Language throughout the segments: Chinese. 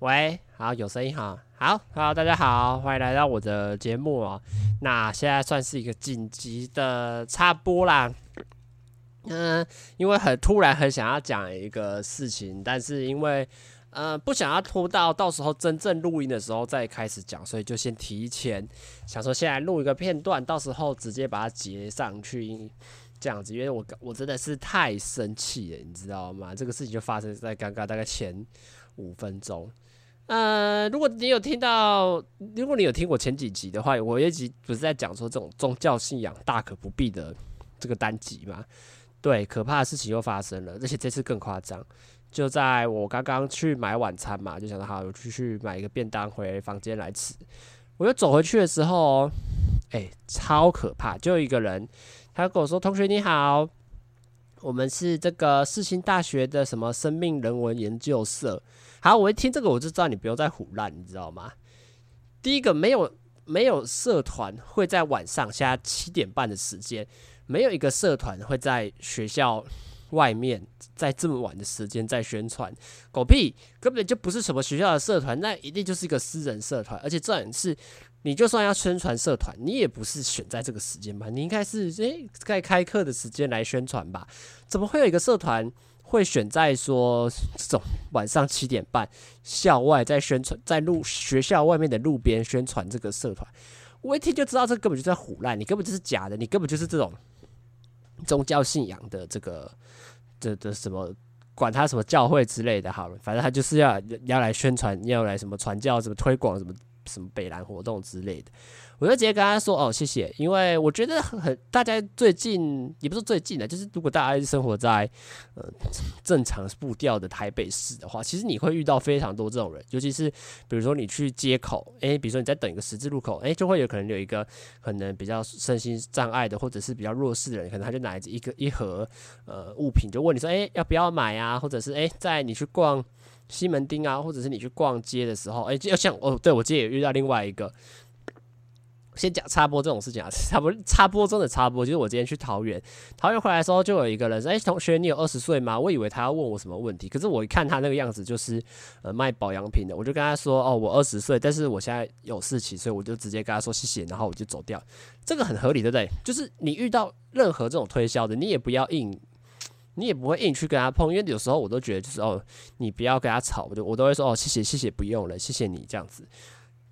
喂，好，有声音哈，好好，大家好，欢迎来到我的节目哦。那现在算是一个紧急的插播啦，嗯、因为很突然，很想要讲一个事情，但是因为呃不想要拖到到时候真正录音的时候再开始讲，所以就先提前想说，先来录一个片段，到时候直接把它截上去，这样子，因为我我真的是太生气了，你知道吗？这个事情就发生在刚刚大概前五分钟。呃，如果你有听到，如果你有听过前几集的话，我一集不是在讲说这种宗教信仰大可不必的这个单集嘛？对，可怕的事情又发生了，而且这次更夸张。就在我刚刚去买晚餐嘛，就想到好，我去去买一个便当回房间来吃。我又走回去的时候，哎、超可怕！就一个人，他跟我说：“同学你好，我们是这个世新大学的什么生命人文研究社。”好，我一听这个我就知道你不用再唬烂，你知道吗？第一个，没有没有社团会在晚上现在七点半的时间，没有一个社团会在学校外面在这么晚的时间在宣传，狗屁，根本就不是什么学校的社团，那一定就是一个私人社团，而且这样是，你就算要宣传社团，你也不是选在这个时间吧？你应该是诶，在开课的时间来宣传吧？怎么会有一个社团？会选在说这种晚上七点半校外在宣传，在路学校外面的路边宣传这个社团，我一听就知道这根本就在唬烂，你根本就是假的，你根本就是这种宗教信仰的这个这的什么，管他什么教会之类的，好了，反正他就是要要来宣传，要来什么传教，什么推广，什么什么北兰活动之类的。我就直接跟他说：“哦，谢谢。”因为我觉得很，大家最近也不是最近的，就是如果大家生活在呃正常步调的台北市的话，其实你会遇到非常多这种人，尤其是比如说你去街口，诶，比如说你在等一个十字路口，诶，就会有可能有一个可能比较身心障碍的，或者是比较弱势的人，可能他就拿着一个一盒呃物品，就问你说：“诶，要不要买啊？”或者是诶，在你去逛西门町啊，或者是你去逛街的时候，诶，就像哦，对，我今天也遇到另外一个。先讲插播这种事情啊，插播插播中的插播，就是我今天去桃园，桃园回来的时候就有一个人说：“哎，同学，你有二十岁吗？”我以为他要问我什么问题，可是我一看他那个样子，就是呃卖保养品的，我就跟他说：“哦，我二十岁，但是我现在有事情，所以我就直接跟他说谢谢，然后我就走掉。”这个很合理，对不对？就是你遇到任何这种推销的，你也不要硬，你也不会硬去跟他碰，因为有时候我都觉得就是哦，你不要跟他吵，我就我都会说：“哦，谢谢谢谢，不用了，谢谢你这样子。”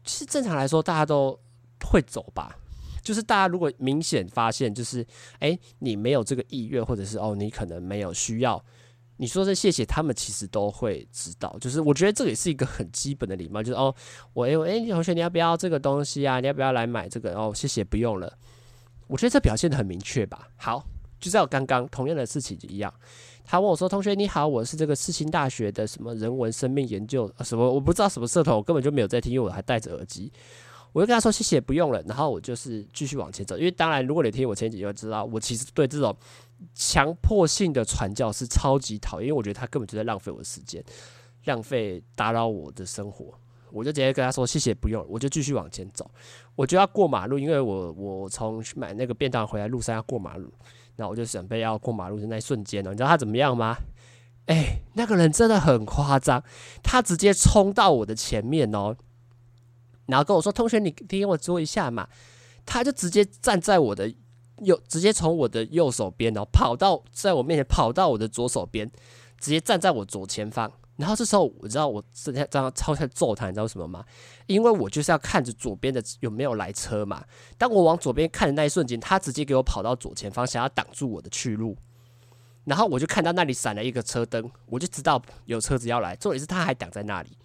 其实正常来说，大家都。会走吧，就是大家如果明显发现，就是诶，你没有这个意愿，或者是哦，你可能没有需要，你说这谢谢，他们其实都会知道。就是我觉得这也是一个很基本的礼貌，就是哦，我诶，诶，同学你要不要这个东西啊？你要不要来买这个？哦，谢谢，不用了。我觉得这表现得很明确吧。好，就像刚刚同样的事情一样，他问我说：“同学你好，我是这个世新大学的什么人文生命研究什么，我不知道什么社团，我根本就没有在听，因为我还戴着耳机。”我就跟他说谢谢，不用了，然后我就是继续往前走。因为当然，如果你听我前几集就知道，我其实对这种强迫性的传教是超级讨厌，因为我觉得他根本就在浪费我的时间，浪费打扰我的生活。我就直接跟他说谢谢，不用了，我就继续往前走。我就要过马路，因为我我从买那个便当回来路上要过马路，然后我就准备要过马路的那一瞬间呢，你知道他怎么样吗？哎，那个人真的很夸张，他直接冲到我的前面哦。然后跟我说：“同学，你听我说一下嘛。”他就直接站在我的右，直接从我的右手边，然后跑到在我面前，跑到我的左手边，直接站在我左前方。然后这时候我知道我正在这样超想揍他，你知道为什么吗？因为我就是要看着左边的有没有来车嘛。当我往左边看的那一瞬间，他直接给我跑到左前方，想要挡住我的去路。然后我就看到那里闪了一个车灯，我就知道有车子要来。重点是他还挡在那里。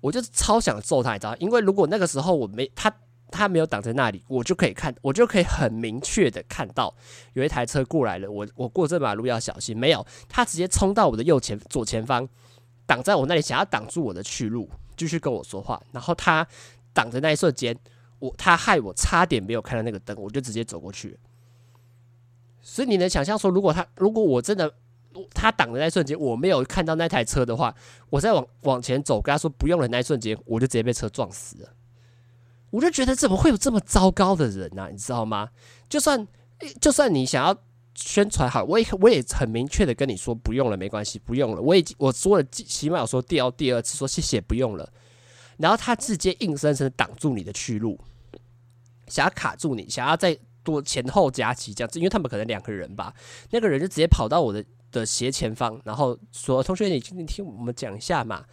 我就超想揍他，你知道？因为如果那个时候我没他，他没有挡在那里，我就可以看，我就可以很明确的看到有一台车过来了。我我过这马路要小心。没有，他直接冲到我的右前左前方，挡在我那里，想要挡住我的去路，继续跟我说话。然后他挡的那一瞬间，我他害我差点没有看到那个灯，我就直接走过去。所以你能想象说，如果他如果我真的。他挡的那一瞬间，我没有看到那台车的话，我再往往前走，跟他说不用了。那一瞬间，我就直接被车撞死了。我就觉得怎么会有这么糟糕的人呢？你知道吗？就算就算你想要宣传好，我也我也很明确的跟你说不用了，没关系，不用了。我已经我说了，起码我说第二第二次说谢谢，不用了。然后他直接硬生生挡住你的去路，想要卡住你，想要再多前后夹击这样子，因为他们可能两个人吧，那个人就直接跑到我的的斜前方，然后说：“同学，你今天听我们讲一下嘛。”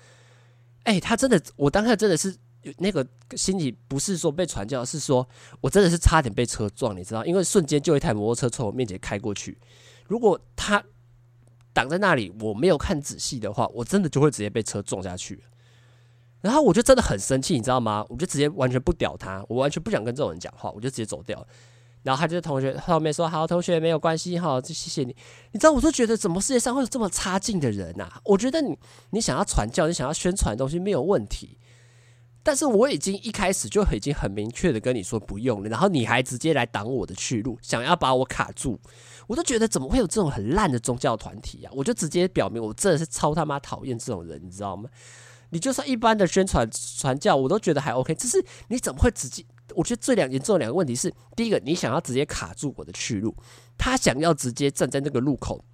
哎，他真的，我当下真的是。那个心里不是说被传教，是说我真的是差点被车撞，你知道？因为瞬间就一台摩托车从我面前开过去，如果他挡在那里，我没有看仔细的话，我真的就会直接被车撞下去。然后我就真的很生气，你知道吗？我就直接完全不屌他，我完全不想跟这种人讲话，我就直接走掉。然后他就同学后面说：“好，同学没有关系，好，就谢谢你。”你知道，我就觉得怎么世界上会有这么差劲的人啊？我觉得你你想要传教，你想要宣传的东西没有问题。但是我已经一开始就已经很明确的跟你说不用了，然后你还直接来挡我的去路，想要把我卡住，我都觉得怎么会有这种很烂的宗教团体啊？我就直接表明我真的是超他妈讨厌这种人，你知道吗？你就算一般的宣传传教，我都觉得还 OK，只是你怎么会直接？我觉得最两严重两个问题是：第一个，你想要直接卡住我的去路，他想要直接站在那个路口。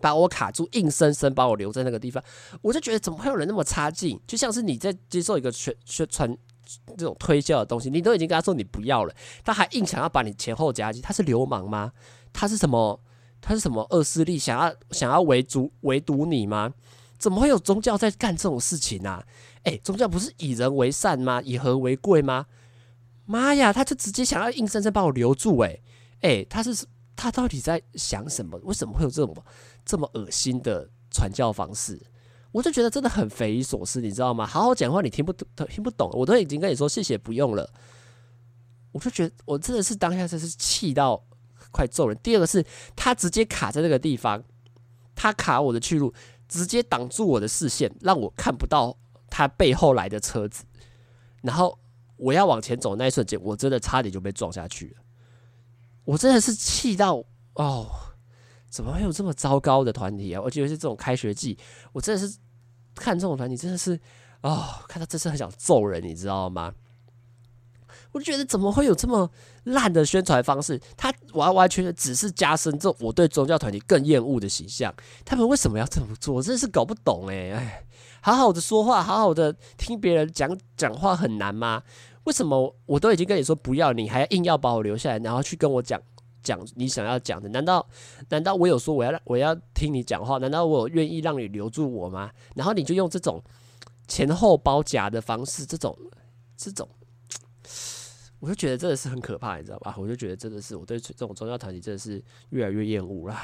把我卡住，硬生生把我留在那个地方，我就觉得怎么会有人那么差劲？就像是你在接受一个宣宣传这种推销的东西，你都已经跟他说你不要了，他还硬想要把你前后夹击，他是流氓吗？他是什么？他是什么恶势力？想要想要围堵围堵你吗？怎么会有宗教在干这种事情啊？诶、宗教不是以人为善吗？以和为贵吗？妈呀，他就直接想要硬生生把我留住、欸，诶，诶，他是他到底在想什么？为什么会有这种？这么恶心的传教方式，我就觉得真的很匪夷所思，你知道吗？好好讲话，你听不懂，听不懂，我都已经跟你说谢谢，不用了。我就觉得我真的是当下真是气到快揍人。第二个是他直接卡在那个地方，他卡我的去路，直接挡住我的视线，让我看不到他背后来的车子。然后我要往前走那一瞬间，我真的差点就被撞下去了。我真的是气到哦。怎么会有这么糟糕的团体啊？我觉得是这种开学季，我真的是看这种团体真的是哦，看到真是很想揍人，你知道吗？我就觉得怎么会有这么烂的宣传方式？他完完全全只是加深这种我对宗教团体更厌恶的形象。他们为什么要这么做？我真的是搞不懂哎哎，好好的说话，好好的听别人讲讲话很难吗？为什么我都已经跟你说不要，你还硬要把我留下来，然后去跟我讲？讲你想要讲的，难道难道我有说我要我要听你讲话？难道我愿意让你留住我吗？然后你就用这种前后包夹的方式，这种这种，我就觉得真的是很可怕，你知道吧？我就觉得真的是我对这种宗教团体真的是越来越厌恶了。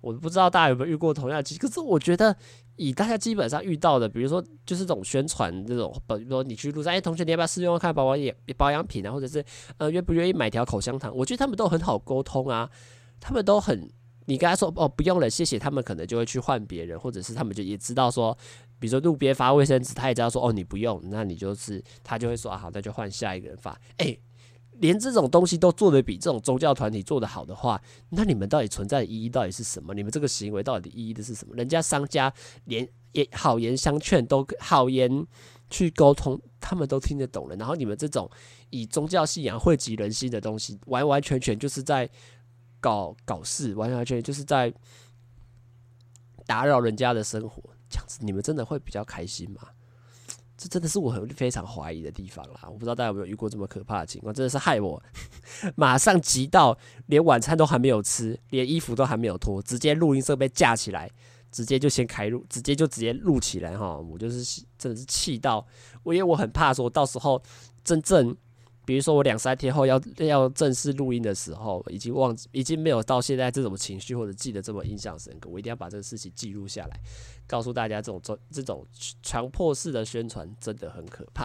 我不知道大家有没有遇过同样的，可是我觉得。以大家基本上遇到的，比如说就是这种宣传这种，比如说你去路上，哎，同学你要不要试用看保养保养品啊，或者是呃愿不愿意买条口香糖？我觉得他们都很好沟通啊，他们都很，你跟他说哦不用了，谢谢，他们可能就会去换别人，或者是他们就也知道说，比如说路边发卫生纸，他也知道说哦你不用，那你就是他就会说啊好，那就换下一个人发，哎。连这种东西都做得比这种宗教团体做得好的话，那你们到底存在的意义到底是什么？你们这个行为到底意义的是什么？人家商家连也好言相劝都好言去沟通，他们都听得懂了。然后你们这种以宗教信仰汇集人心的东西，完完全全就是在搞搞事，完完全全就是在打扰人家的生活。这样子，你们真的会比较开心吗？这真的是我很非常怀疑的地方啦！我不知道大家有没有遇过这么可怕的情况，真的是害我 马上急到连晚餐都还没有吃，连衣服都还没有脱，直接录音设备架起来，直接就先开录，直接就直接录起来哈！我就是真的是气到我，因为我很怕说到时候真正。比如说，我两三天后要要正式录音的时候，已经忘记，已经没有到现在这种情绪或者记得这么印象深刻。我一定要把这个事情记录下来，告诉大家，这种这种强迫式的宣传真的很可怕。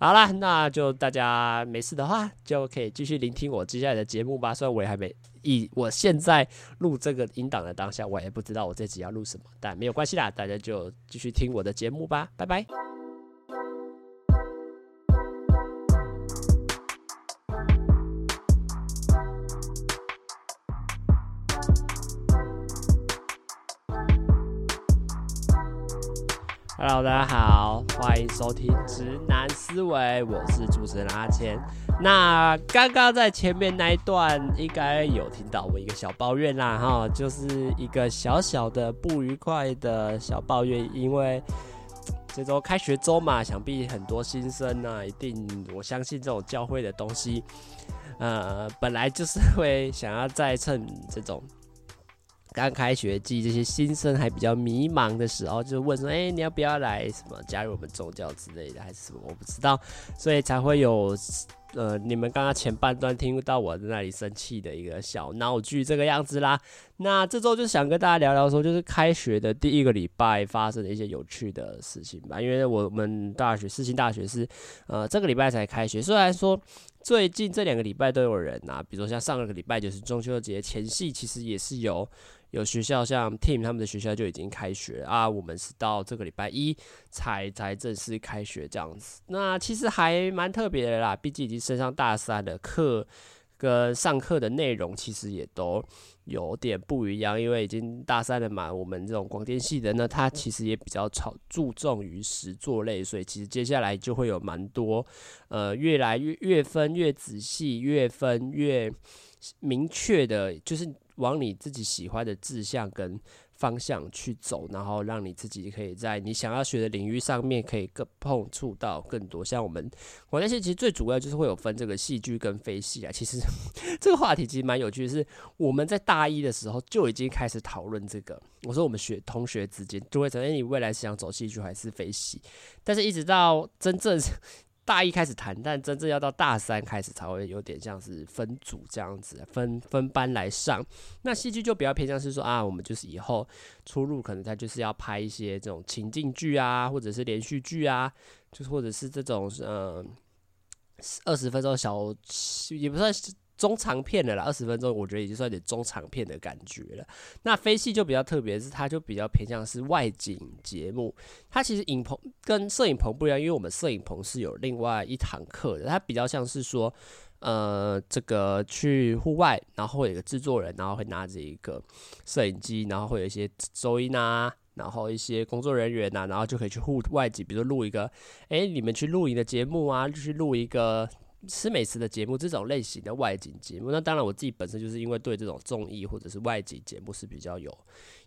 好啦，那就大家没事的话，就可以继续聆听我接下来的节目吧。虽然我也还没以我现在录这个音档的当下，我也不知道我这集要录什么，但没有关系啦，大家就继续听我的节目吧。拜拜。Hello，大家好，欢迎收听《直男思维》，我是主持人阿谦。那刚刚在前面那一段，应该有听到我一个小抱怨啦，哈，就是一个小小的不愉快的小抱怨，因为这周开学周嘛，想必很多新生呢，一定我相信这种教会的东西，呃，本来就是会想要再趁这种。刚开学季，这些新生还比较迷茫的时候，就问说：“哎、你要不要来什么加入我们宗教之类的，还是什么？我不知道。”所以才会有呃，你们刚刚前半段听到我在那里生气的一个小闹剧这个样子啦。那这周就想跟大家聊聊说，就是开学的第一个礼拜发生的一些有趣的事情吧。因为我们大学世新大学是呃这个礼拜才开学，虽然说最近这两个礼拜都有人啊，比如说像上个礼拜就是中秋节前夕，其实也是有。有学校像 Team 他们的学校就已经开学啊，我们是到这个礼拜一才才正式开学这样子。那其实还蛮特别的啦，毕竟已经升上大三的课跟上课的内容其实也都有点不一样，因为已经大三了嘛。我们这种广电系的呢，它其实也比较超注重于实作类，所以其实接下来就会有蛮多呃，越来越越分越仔细，越分越明确的，就是。往你自己喜欢的志向跟方向去走，然后让你自己可以在你想要学的领域上面可以更碰触到更多。像我们广电系其实最主要就是会有分这个戏剧跟非戏啊。其实 这个话题其实蛮有趣的，是我们在大一的时候就已经开始讨论这个。我说我们学同学之间就会承认你未来是想走戏剧还是非戏，但是一直到真正。大一开始谈，但真正要到大三开始才会有点像是分组这样子，分分班来上。那戏剧就比较偏向是说啊，我们就是以后出入可能他就是要拍一些这种情境剧啊，或者是连续剧啊，就是或者是这种嗯二十分钟小也不算。中长片的啦，二十分钟，我觉得已经算有点中长片的感觉了。那非戏就比较特别，是它就比较偏向是外景节目。它其实影棚跟摄影棚不一样，因为我们摄影棚是有另外一堂课的。它比较像是说，呃，这个去户外，然后会有一个制作人，然后会拿着一个摄影机，然后会有一些收音啊，然后一些工作人员呐、然后就可以去户外景，比如录一个，哎、你们去录影的节目啊，就去录一个。吃美食的节目，这种类型的外景节目，那当然我自己本身就是因为对这种综艺或者是外景节目是比较有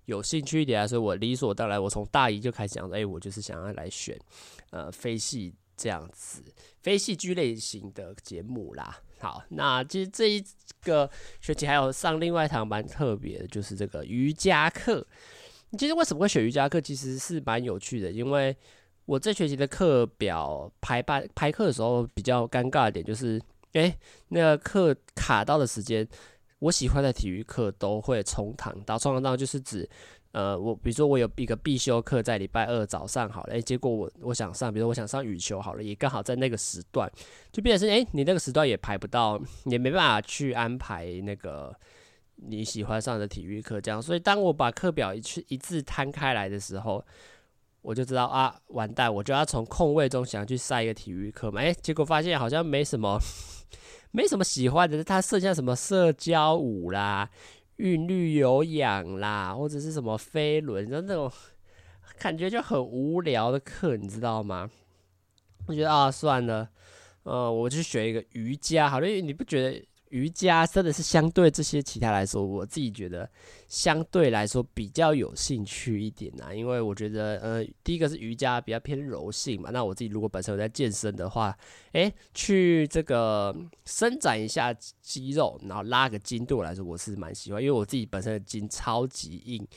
有兴趣一点啊，所以我理所当然，我从大一就开始想说，哎，我就是想要来选呃非戏这样子非戏剧类型的节目啦。好，那其实这一个学期还有上另外一堂蛮特别的，就是这个瑜伽课。其实为什么会选瑜伽课，其实是蛮有趣的，因为。我这学期的课表排班排课的时候比较尴尬一点，就是诶，那个课卡到的时间，我喜欢的体育课都会冲堂到，冲堂到就是指，呃，我比如说我有一个必修课在礼拜二早上好了，诶，结果我我想上，比如我想上羽球好了，也刚好在那个时段，就变成是诶，你那个时段也排不到，也没办法去安排那个你喜欢上的体育课，这样，所以当我把课表一去一字摊开来的时候。我就知道啊，完蛋！我就要从空位中想去塞一个体育课嘛，诶、结果发现好像没什么，没什么喜欢的。它剩下什么社交舞啦、韵律有氧啦，或者是什么飞轮，就那种感觉就很无聊的课，你知道吗？我觉得啊，算了，呃，我就学一个瑜伽，好了，你不觉得？瑜伽真的是相对这些其他来说，我自己觉得相对来说比较有兴趣一点、啊，因为我觉得，呃，第一个是瑜伽比较偏柔性嘛，那我自己如果本身有在健身的话，诶，去这个伸展一下肌肉，然后拉个筋，对我来说我是蛮喜欢，因为我自己本身的筋超级硬。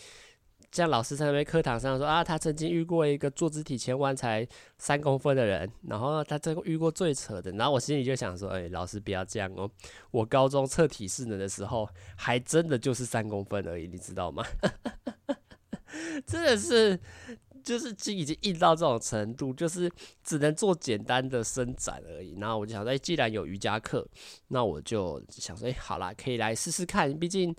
像老师在那边课堂上说啊，他曾经遇过一个坐姿体前弯才三公分的人，然后他这个遇过最扯的，然后我心里就想说，哎、老师不要这样哦，我高中测体适能的时候，还真的就是三公分而已，你知道吗？真的是，就是筋已经硬到这种程度，就是只能做简单的伸展而已。然后我就想说，哎，既然有瑜伽课，那我就想说，哎，好啦，可以来试试看，毕竟。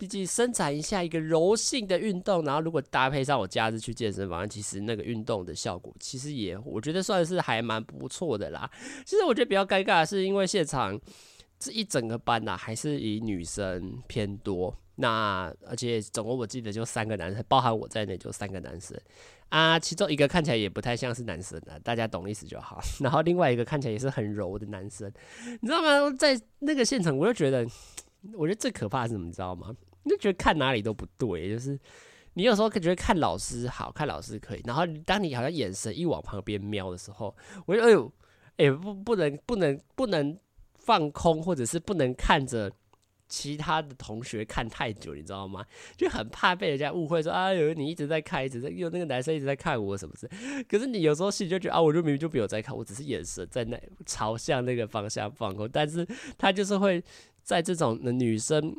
毕竟伸展一下一个柔性的运动，然后如果搭配上我假日去健身房，其实那个运动的效果其实也我觉得算是还蛮不错的啦。其实我觉得比较尴尬的是，因为现场这一整个班呐、还是以女生偏多，那而且总共我记得就三个男生，包含我在内就三个男生啊，其中一个看起来也不太像是男生啊，大家懂意思就好。然后另外一个看起来也是很柔的男生，你知道吗？在那个现场，我就觉得，我觉得最可怕是什么，你知道吗？你就觉得看哪里都不对，就是你有时候觉得看老师好看，老师可以，然后当你好像眼神一往旁边瞄的时候，我就哎呦，哎、不不能不能不能放空，或者是不能看着。其他的同学看太久，你知道吗？就很怕被人家误会说啊，有你一直在看，一直在，有那个男生一直在看我什么事。可是你有时候心里就觉得啊，我就明明就没有在看，我只是眼神在那朝向那个方向放空。但是他就是会在这种女生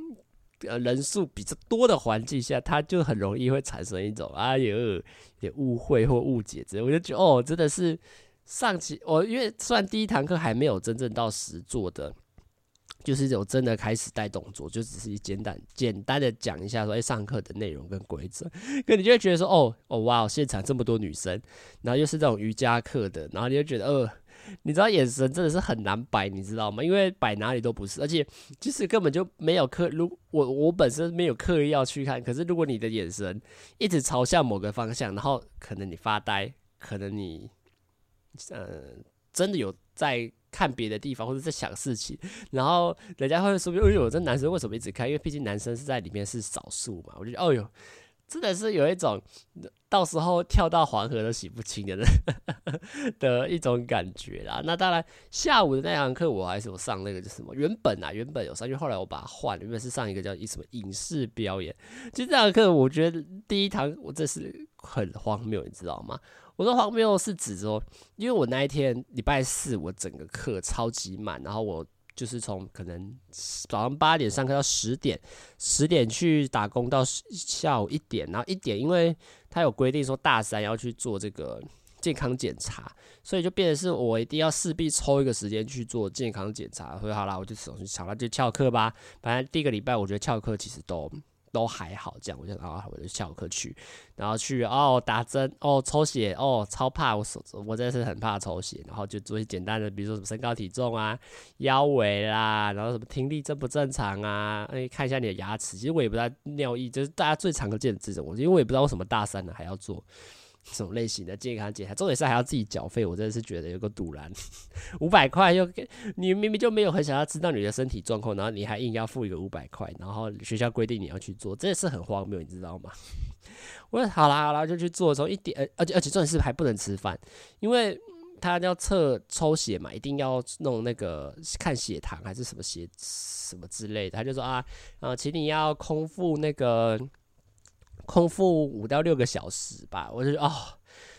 呃人数比较多的环境下，他就很容易会产生一种啊有点误会或误解之类。我就觉得哦，真的是上期我因为虽然第一堂课还没有真正到实做的。就是有真的开始带动作，就只是简单简单的讲一下说，哎，上课的内容跟规则，可你就会觉得说，哦哦哇，现场这么多女生，然后又是这种瑜伽课的，然后你就觉得，呃，你知道眼神真的是很难摆，你知道吗？因为摆哪里都不是，而且其实根本就没有刻，如我我本身没有刻意要去看，可是如果你的眼神一直朝向某个方向，然后可能你发呆，可能你，呃，真的有在。看别的地方或者在想事情，然后人家会说：“哎呦，这男生为什么一直看？因为毕竟男生是在里面是少数嘛。”我就觉得：“哦呦，真的是有一种到时候跳到黄河都洗不清的人 的一种感觉啦。”那当然，下午的那堂课我还是有上那个叫什么？原本啊，原本有上，因为后来我把它换了，原本是上一个叫什么影视表演。其实这堂课我觉得第一堂我这是很荒谬，你知道吗？我说荒谬是指说，因为我那一天礼拜四我整个课超级满，然后我就是从可能早上八点上课到十点，十点去打工到下午一点，然后一点，因为他有规定说大三要去做这个健康检查，所以就变成是我一定要势必抽一个时间去做健康检查。所以好啦，我就想去抢了就翘课吧。反正第一个礼拜我觉得翘课其实都。都还好，这样我就啊，我就翘课去，然后去哦打针哦抽血哦超怕我手我真的是很怕抽血，然后就做一些简单的，比如说什么身高体重啊、腰围啦，然后什么听力正不正常啊，哎看一下你的牙齿，其实我也不知道尿意，就是大家最常见的这种，因为我也不知道为什么大三了还要做。这种类型的健康检查，重点是还要自己缴费，我真的是觉得有个赌烂，五百块又给你明明就没有很想要知道你的身体状况，然后你还硬要付一个五百块，然后学校规定你要去做，真的是很荒谬，你知道吗？我说好啦好啦，就去做的时候一点，而且而且重点是还不能吃饭，因为他要测抽血嘛，一定要弄那个看血糖还是什么血什么之类的，他就说啊，呃，请你要空腹那个。空腹五到六个小时吧，我就哦，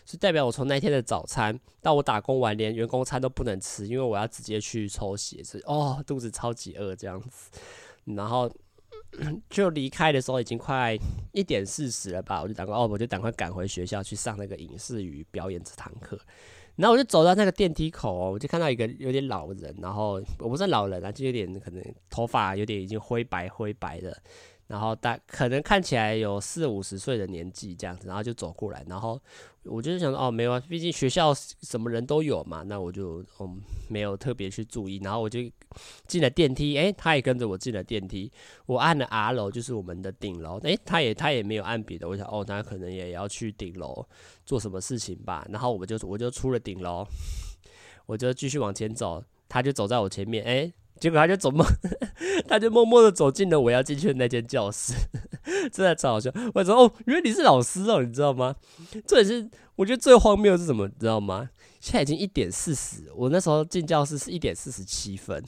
是代表我从那天的早餐到我打工完，连员工餐都不能吃，因为我要直接去抽血，所以哦，肚子超级饿这样子，然后 就离开的时候已经快一点四十了吧，我就赶快哦，我就赶快赶回学校去上那个影视与表演这堂课，然后我就走到那个电梯口，我就看到一个有点老人，然后我不是老人啊，就有点可能头发有点已经灰白灰白的。然后大可能看起来有四五十岁的年纪这样子，然后就走过来，然后我就是想说，哦，没有啊，毕竟学校什么人都有嘛，那我就嗯没有特别去注意，然后我就进了电梯，诶，他也跟着我进了电梯，我按了 R 楼，就是我们的顶楼，诶，他也他也没有按别的，我想哦，那可能也要去顶楼做什么事情吧，然后我们就我就出了顶楼，我就继续往前走，他就走在我前面，诶。结果他就走默，他就默默的走进了我要进去的那间教室，真的超好笑。我说哦，原来你是老师哦，你知道吗？这也是我觉得最荒谬的是什么，你知道吗？现在已经一点四十，我那时候进教室是一点四十七分。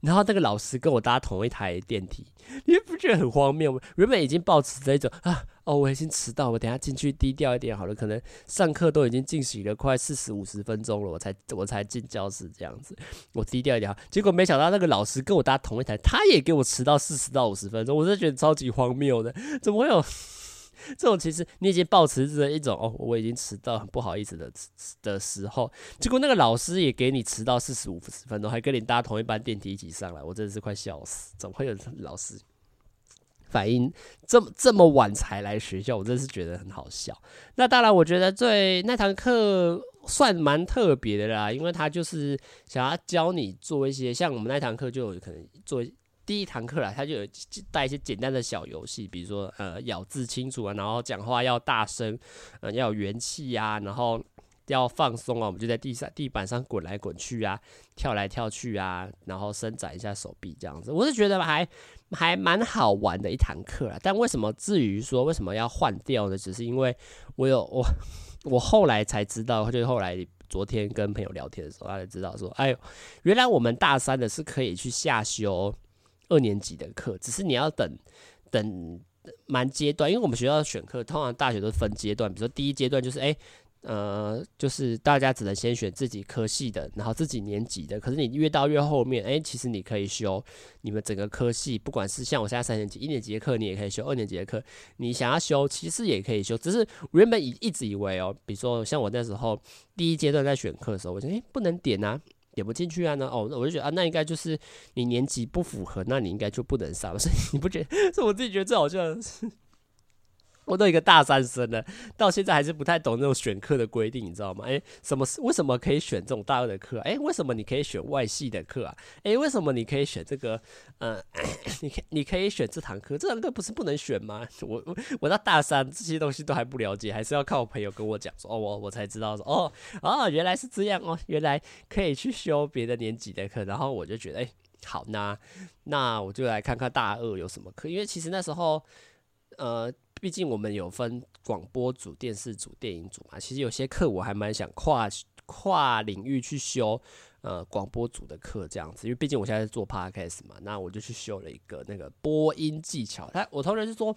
然后那个老师跟我搭同一台电梯，你不觉得很荒谬吗？原本已经抱持着一种啊，哦，我已经迟到，我等下进去低调一点好了。可能上课都已经进行了快四十五十分钟了，我才我才进教室这样子，我低调一点好。结果没想到那个老师跟我搭同一台，他也给我迟到四十到五十分钟，我真的觉得超级荒谬的，怎么会有？这种其实你已经抱持着一种哦，我已经迟到，很不好意思的的时候，结果那个老师也给你迟到四十五十分钟，还跟你搭同一班电梯一起上来，我真的是快笑死！怎么会有老师反应这么这么晚才来学校？我真是觉得很好笑。那当然，我觉得最那堂课算蛮特别的啦，因为他就是想要教你做一些，像我们那堂课就有可能做。第一堂课啦，他就有带一些简单的小游戏，比如说呃咬字清楚啊，然后讲话要大声，呃要有元气呀，然后要放松啊，我们就在地上地板上滚来滚去啊，跳来跳去啊，然后伸展一下手臂这样子，我是觉得还还蛮好玩的一堂课啦。但为什么至于说为什么要换掉呢？只是因为我有我我后来才知道，就是后来。昨天跟朋友聊天的时候，他才知道说：“哎呦，原来我们大三的是可以去下修二年级的课，只是你要等等蛮阶段，因为我们学校选课通常大学都分阶段，比如说第一阶段就是哎。”呃，就是大家只能先选自己科系的，然后自己年级的。可是你越到越后面，哎，其实你可以修你们整个科系，不管是像我现在三年级一年级的课，你也可以修；二年级的课，你想要修，其实也可以修。只是原本一一直以为哦，比如说像我那时候第一阶段在选课的时候，我就哎不能点啊，点不进去啊，那哦，那我就觉得啊，那应该就是你年级不符合，那你应该就不能上。所以你不觉得？是我自己觉得最好笑的是。我都一个大三生了，到现在还是不太懂那种选课的规定，你知道吗？诶、什么是为什么可以选这种大二的课？诶、为什么你可以选外系的课啊？诶、为什么你可以选这个？呃，你可你可以选这堂课，这堂课不是不能选吗？我我我到大三这些东西都还不了解，还是要靠我朋友跟我讲说，哦，我我才知道说，哦哦，原来是这样哦，原来可以去修别的年级的课，然后我就觉得，诶、好，那那我就来看看大二有什么课，因为其实那时候，呃。毕竟我们有分广播组、电视组、电影组嘛，其实有些课我还蛮想跨跨领域去修，呃，广播组的课这样子，因为毕竟我现在在做 podcast 嘛，那我就去修了一个那个播音技巧。他我同学就说，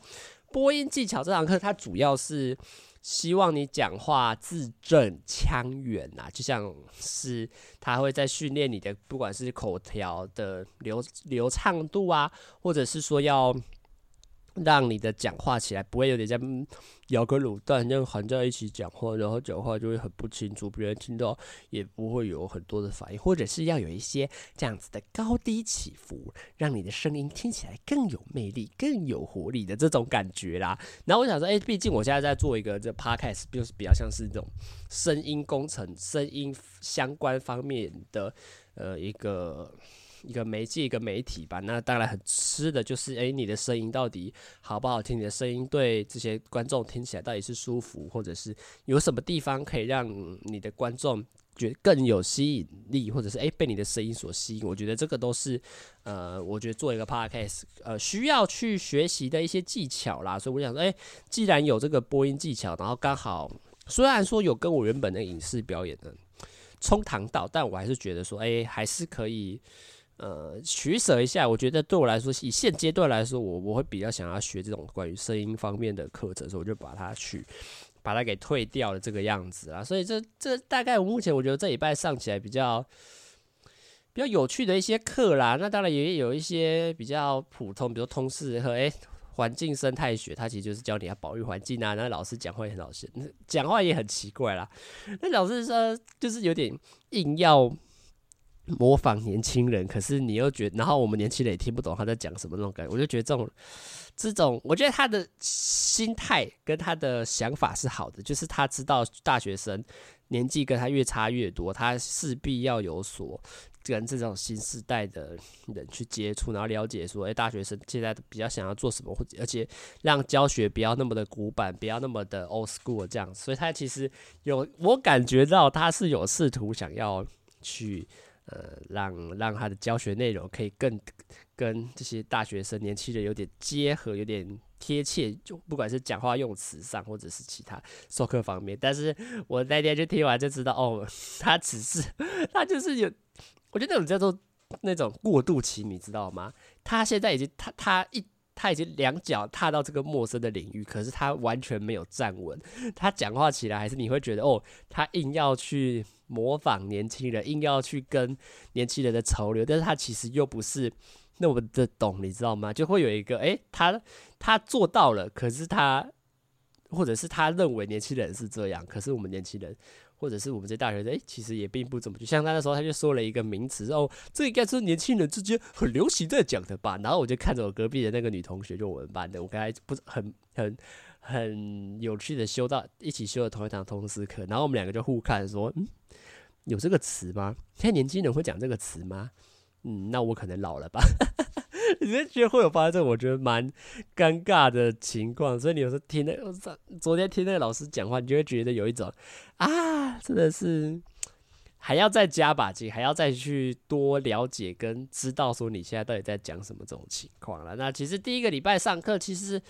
播音技巧这堂课，它主要是希望你讲话字正腔圆呐，就像是他会在训练你的，不管是口条的流流畅度啊，或者是说要。让你的讲话起来不会有点像咬个卤蛋，这样含在一起讲话，然后讲话就会很不清楚，别人听到也不会有很多的反应，或者是要有一些这样子的高低起伏，让你的声音听起来更有魅力、更有活力的这种感觉啦。然后我想说，哎，毕竟我现在在做一个这 podcast，就是比较像是这种声音工程、声音相关方面的呃一个。一个媒介，一个媒体吧。那当然很吃的就是，诶，你的声音到底好不好听？你的声音对这些观众听起来到底是舒服，或者是有什么地方可以让你的观众觉得更有吸引力，或者是诶被你的声音所吸引？我觉得这个都是呃，我觉得做一个 podcast 呃需要去学习的一些技巧啦。所以我想说，诶，既然有这个播音技巧，然后刚好虽然说有跟我原本的影视表演的冲堂到，但我还是觉得说，诶，还是可以。呃，取舍一下，我觉得对我来说，以现阶段来说，我我会比较想要学这种关于声音方面的课程，所以我就把它去把它给退掉了这个样子啊。所以这这大概我目前我觉得这礼拜上起来比较比较有趣的一些课啦。那当然也有一些比较普通，比如通识和诶环境生态学，它其实就是教你要保育环境啊。那老师讲话也很老实，讲话也很奇怪啦。那老师说就是有点硬要。模仿年轻人，可是你又觉，然后我们年轻人也听不懂他在讲什么那种感觉，我就觉得这种，这种，我觉得他的心态跟他的想法是好的，就是他知道大学生年纪跟他越差越多，他势必要有所跟这种新时代的人去接触，然后了解说，哎，大学生现在比较想要做什么，或者而且让教学不要那么的古板，不要那么的 old school 这样，所以他其实有，我感觉到他是有试图想要去。呃，让让他的教学内容可以更跟这些大学生、年轻人有点结合，有点贴切，就不管是讲话用词上，或者是其他授课方面。但是我那天就听完就知道，哦，他只是他就是有，我觉得那种叫做那种过渡期，你知道吗？他现在已经他他一他已经两脚踏到这个陌生的领域，可是他完全没有站稳。他讲话起来还是你会觉得，哦，他硬要去。模仿年轻人，硬要去跟年轻人的潮流，但是他其实又不是那么的懂，你知道吗？就会有一个，诶、他他做到了，可是他或者是他认为年轻人是这样，可是我们年轻人或者是我们这大学生，诶、其实也并不怎么。就像他那时候，他就说了一个名词，哦，这应该是年轻人之间很流行在讲的吧？然后我就看着我隔壁的那个女同学，就我们班的，我刚才不是很很很有趣的修到一起修了同一堂通识课，然后我们两个就互看说，嗯。有这个词吗？现在年轻人会讲这个词吗？嗯，那我可能老了吧。你是觉得会有发生这种我觉得蛮尴尬的情况，所以你有时候听那个，昨天听那个老师讲话，你就会觉得有一种啊，真的是还要再加把劲，还要再去多了解跟知道说你现在到底在讲什么这种情况了。那其实第一个礼拜上课，其实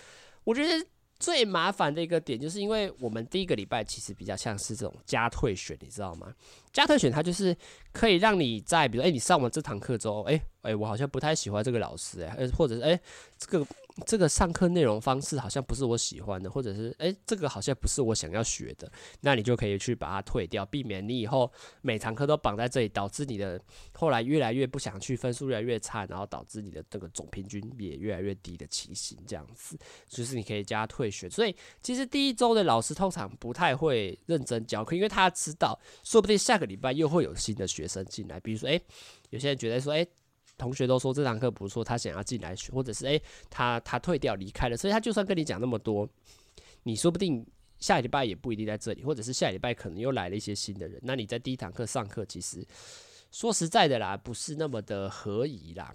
我觉得。最麻烦的一个点，就是因为我们第一个礼拜其实比较像是这种加退选，你知道吗？加退选它就是可以让你在，比如哎、你上完这堂课之后，哎、欸、哎、我好像不太喜欢这个老师、欸，哎，或者是哎、这个。这个上课内容方式好像不是我喜欢的，或者是诶，这个好像不是我想要学的，那你就可以去把它退掉，避免你以后每堂课都绑在这里，导致你的后来越来越不想去，分数越来越差，然后导致你的这个总平均也越来越低的情形，这样子，就是你可以加退学。所以其实第一周的老师通常不太会认真教课，因为他知道，说不定下个礼拜又会有新的学生进来，比如说诶，有些人觉得说诶。同学都说这堂课不错，他想要进来学，或者是诶、他他退掉离开了，所以他就算跟你讲那么多，你说不定下礼拜也不一定在这里，或者是下礼拜可能又来了一些新的人，那你在第一堂课上课，其实说实在的啦，不是那么的合宜啦。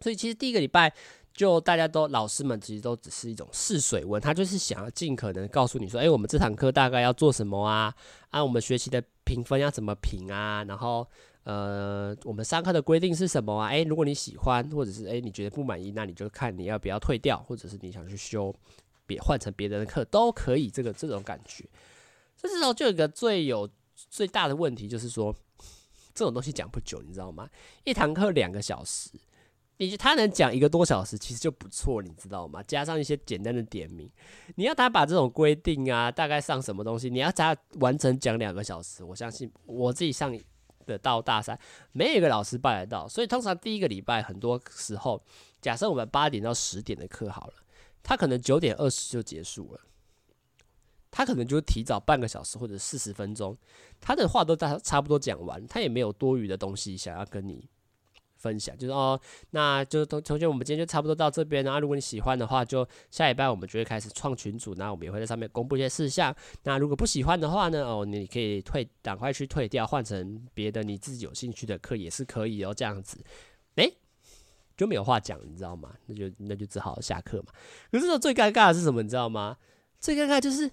所以其实第一个礼拜就大家都老师们其实都只是一种试水温，他就是想要尽可能告诉你说，诶、我们这堂课大概要做什么啊？按、我们学习的评分要怎么评啊？然后。呃，我们上课的规定是什么啊？诶，如果你喜欢，或者是诶你觉得不满意，那你就看你要不要退掉，或者是你想去修别换成别人的课都可以。这个这种感觉，这时候就有一个最有最大的问题，就是说这种东西讲不久，你知道吗？一堂课两个小时，你他能讲一个多小时，其实就不错，你知道吗？加上一些简单的点名，你要他把这种规定啊，大概上什么东西，你要他完成讲两个小时，我相信我自己上。的到大三，没有一个老师办得到，所以通常第一个礼拜，很多时候，假设我们八点到十点的课好了，他可能九点二十就结束了，他可能就提早半个小时或者四十分钟，他的话都大差不多讲完，他也没有多余的东西想要跟你。分享就是哦，那就同同学，我们今天就差不多到这边。然后如果你喜欢的话，就下礼拜我们就会开始创群组，然后我们也会在上面公布一些事项。那如果不喜欢的话呢，哦，你可以退，赶快去退掉，换成别的你自己有兴趣的课也是可以哦。这样子，诶，就没有话讲，你知道吗？那就那就只好下课嘛。可是最尴尬的是什么？你知道吗？最尴尬就是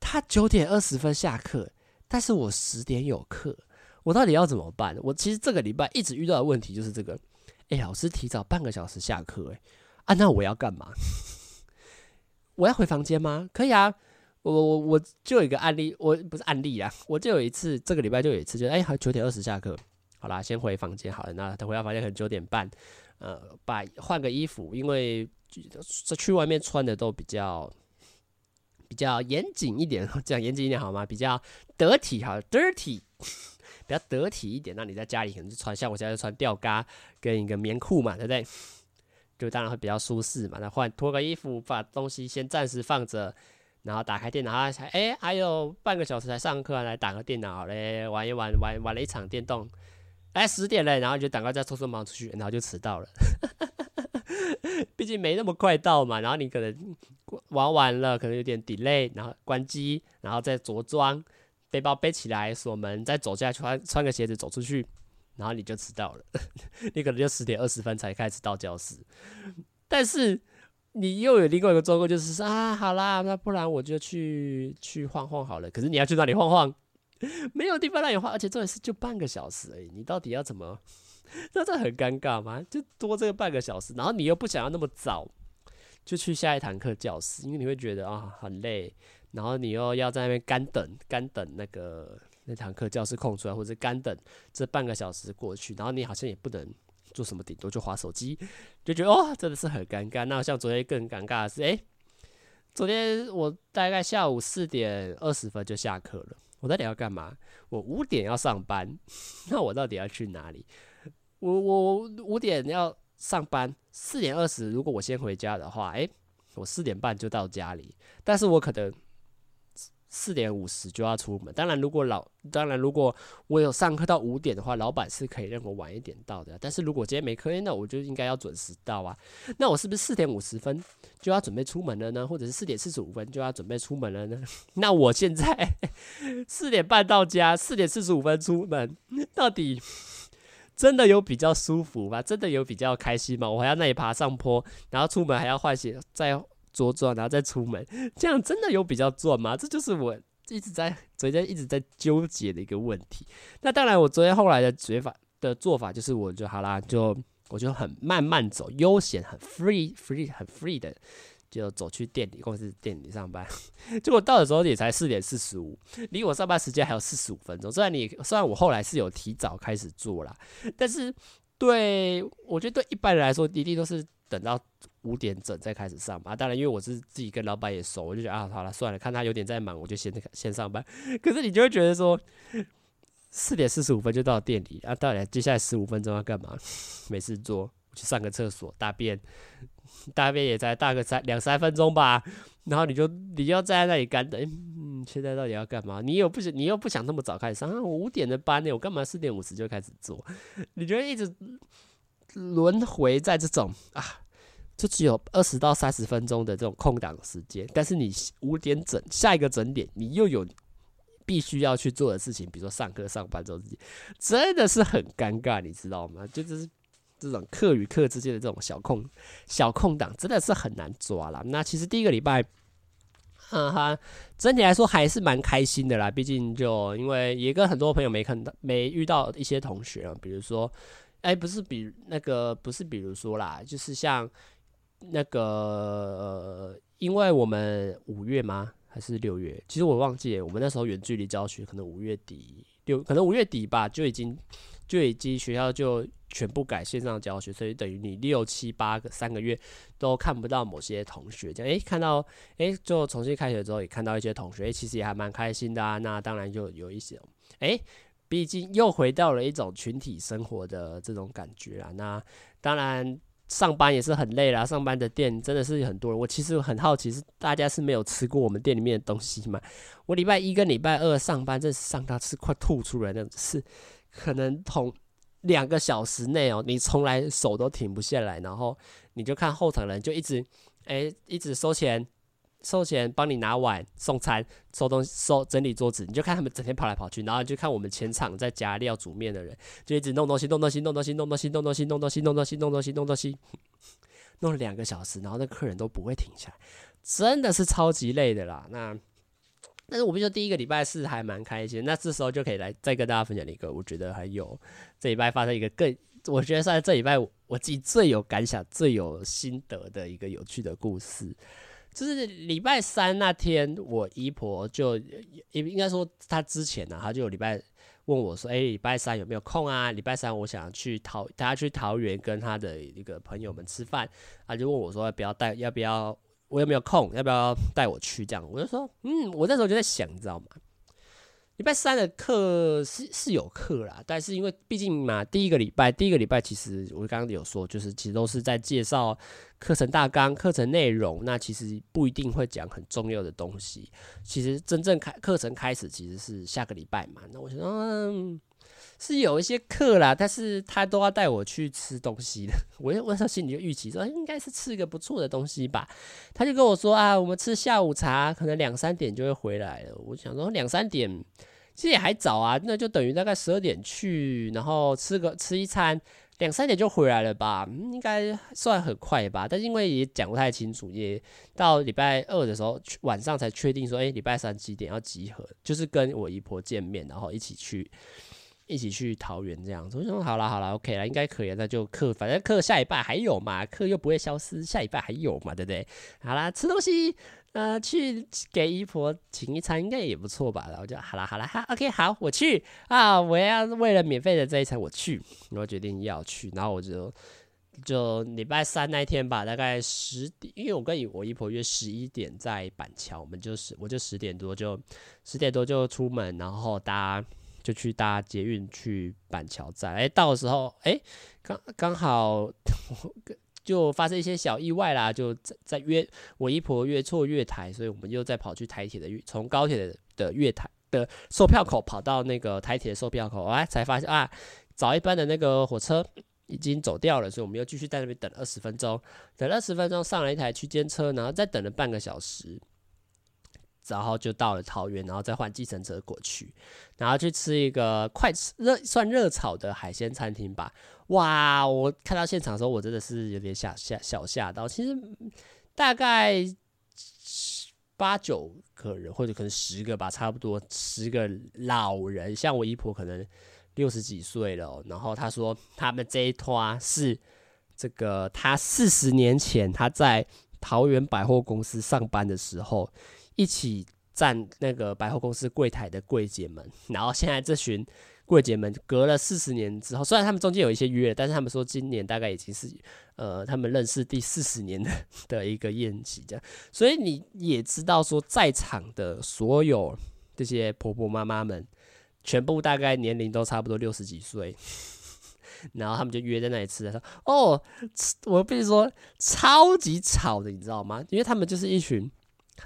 他九点二十分下课，但是我十点有课。我到底要怎么办？我其实这个礼拜一直遇到的问题就是这个。哎，老师提早半个小时下课，哎，啊，那我要干嘛？我要回房间吗？可以啊，我我我就有一个案例，我不是案例啊，我就有一次，这个礼拜就有一次，就哎，好，九点二十下课，好啦，先回房间好了。那等回到房间可能九点半，呃，把换个衣服，因为去外面穿的都比较比较严谨一点，这样严谨一点好吗？比较得体，好，dirty。比较得体一点，那你在家里可能就穿，像我现在就穿吊嘎跟一个棉裤嘛，对不对？就当然会比较舒适嘛。那换脱个衣服，把东西先暂时放着，然后打开电脑，哎、欸，还有半个小时才上课，来打个电脑嘞，玩一玩，玩玩了一场电动，哎、十点了，然后就赶快再匆匆忙出去，然后就迟到了。毕竟没那么快到嘛，然后你可能玩完了，可能有点 delay，然后关机，然后再着装。背包背起来，锁门，再走下去，穿穿个鞋子走出去，然后你就迟到了。你可能就十点二十分才开始到教室，但是你又有另外一个状况，就是说啊，好啦，那不然我就去去晃晃好了。可是你要去哪里晃晃？没有地方让你晃，而且这也是就半个小时而已。你到底要怎么？那这很尴尬吗？就多这个半个小时，然后你又不想要那么早就去下一堂课教室，因为你会觉得啊很累。然后你又要在那边干等，干等那个那堂课教室空出来，或者干等这半个小时过去，然后你好像也不能做什么，顶多就划手机，就觉得哦，真的是很尴尬。那像昨天更尴尬的是，诶，昨天我大概下午四点二十分就下课了，我到底要干嘛？我五点要上班，那我到底要去哪里？我我五点要上班，四点二十如果我先回家的话，诶，我四点半就到家里，但是我可能。四点五十就要出门，当然如果老，当然如果我有上课到五点的话，老板是可以让我晚一点到的。但是如果今天没课，那我就应该要准时到啊。那我是不是四点五十分就要准备出门了呢？或者是四点四十五分就要准备出门了呢？那我现在 四点半到家，四点四十五分出门，到底真的有比较舒服吗？真的有比较开心吗？我还要那里爬上坡，然后出门还要换鞋，再左转，然后再出门，这样真的有比较赚吗？这就是我一直在昨天一直在纠结的一个问题。那当然，我昨天后来的解法的做法就是，我就好啦，就我就很慢慢走，悠闲，很 free free 很 free 的。就走去店里，公司店里上班。结果到的时候也才四点四十五，离我上班时间还有四十五分钟。虽然你，虽然我后来是有提早开始做啦，但是对我觉得对一般人来说，一定都是等到五点整再开始上班。当然，因为我是自己跟老板也熟，我就觉得啊，好了，算了，看他有点在忙，我就先 先上班。可是你就会觉得说，四点四十五分就到店里啊，到底接下来十五分钟要干嘛？没事做，去上个厕所，大便。大便也才大个三两三分钟吧，然后你就你要站在那里干等，现在到底要干嘛？你又不想，你又不想那么早开始上，啊、我五点的班呢，我干嘛四点五十就开始做？你觉得一直轮回在这种啊，就只有二十到三十分钟的这种空档时间，但是你五点整下一个整点，你又有必须要去做的事情，比如说上课、上班这种事情，真的是很尴尬，你知道吗？就就是。这种课与课之间的这种小空小空档真的是很难抓啦。那其实第一个礼拜，哈哈，整体来说还是蛮开心的啦。毕竟就因为也跟很多朋友没看到、没遇到一些同学啊，比如说，哎，不是比那个不是比如说啦，就是像那个，呃，因为我们五月吗？还是六月？其实我忘记，我们那时候远距离教学，可能五月底六，可能五月底吧，就已经就已经学校就。全部改线上教学，所以等于你六七八个三个月都看不到某些同学，这样诶、看到诶、欸，就重新开学之后也看到一些同学，诶、其实也还蛮开心的啊。那当然就有一些，诶、毕竟又回到了一种群体生活的这种感觉啊。那当然上班也是很累啦，上班的店真的是很多人。我其实很好奇，是大家是没有吃过我们店里面的东西吗？我礼拜一跟礼拜二上班，真是上到是快吐出来那种，是可能同。两个小时内哦，你从来手都停不下来，然后你就看后场人就一直，哎，一直收钱，收钱，帮你拿碗、送餐、收东西、收整理桌子，你就看他们整天跑来跑去，然后就看我们前场在加料煮面的人，就一直弄东西、弄东西、弄东西、弄东西、弄东西、弄东西、弄东西、弄东西、弄东西，弄了两个小时，然后那客人都不会停下来，真的是超级累的啦。那。但是我们就第一个礼拜是还蛮开心，那这时候就可以来再跟大家分享一个，我觉得还有这礼拜发生一个更，我觉得算这礼拜我自己最有感想、最有心得的一个有趣的故事，就是礼拜三那天，我姨婆就应应该说她之前呢、啊，她就有礼拜问我说，哎、礼拜三有没有空啊？礼拜三我想去桃，大家去桃园跟她的一个朋友们吃饭，她就问我说，要不要带，要不要？我有没有空？要不要带我去？这样我就说，嗯，我那时候就在想，你知道吗？礼拜三的课是是有课啦，但是因为毕竟嘛，第一个礼拜，第一个礼拜其实我刚刚有说，就是其实都是在介绍课程大纲、课程内容，那其实不一定会讲很重要的东西。其实真正开课程开始其实是下个礼拜嘛，那我想说，嗯。是有一些课啦，但是他都要带我去吃东西的。我我那时候心里就预期说，应该是吃一个不错的东西吧。他就跟我说啊，我们吃下午茶，可能两三点就会回来了。我想说两三点其实也还早啊，那就等于大概十二点去，然后吃个吃一餐，两三点就回来了吧，应该算很快吧。但是因为也讲不太清楚，也到礼拜二的时候晚上才确定说，诶，礼拜三几点要集合，就是跟我姨婆见面，然后一起去。一起去桃园这样子，我说好了好了，OK 了，应该可以，那就课，反正课下礼拜还有嘛，课又不会消失，下礼拜还有嘛，对不对？好啦，吃东西，呃，去给姨婆请一餐，应该也不错吧？然后就好了好了哈，OK 好，我去啊，我要为了免费的这一餐我去，我决定要去，然后我就就礼拜三那天吧，大概十点，因为我跟我姨婆约十一点在板桥，我们就十我就十点多就十点多就出门，然后搭。就去搭捷运去板桥站，哎、到的时候，哎、欸，刚刚好就发生一些小意外啦，就在在约我姨婆月错月台，所以我们又再跑去台铁的月，从高铁的的月台的售票口跑到那个台铁的售票口，哎，才发现啊，早一班的那个火车已经走掉了，所以我们又继续在那边等二十分钟，等二十分钟上了一台区间车，然后再等了半个小时。然后就到了桃园，然后再换计程车过去，然后去吃一个快热算热炒的海鲜餐厅吧。哇！我看到现场的时候，我真的是有点吓吓小吓到。其实大概八九个人，或者可能十个吧，差不多十个老人。像我姨婆可能六十几岁了，然后她说他们这一摊是这个，她四十年前她在桃园百货公司上班的时候。一起站那个百货公司柜台的柜姐们，然后现在这群柜姐们隔了四十年之后，虽然他们中间有一些约，但是他们说今年大概已经是呃他们认识第四十年的的一个宴席这样，所以你也知道说在场的所有这些婆婆妈妈们，全部大概年龄都差不多六十几岁，然后他们就约在那里吃的时候，哦，我必须说超级吵的，你知道吗？因为他们就是一群。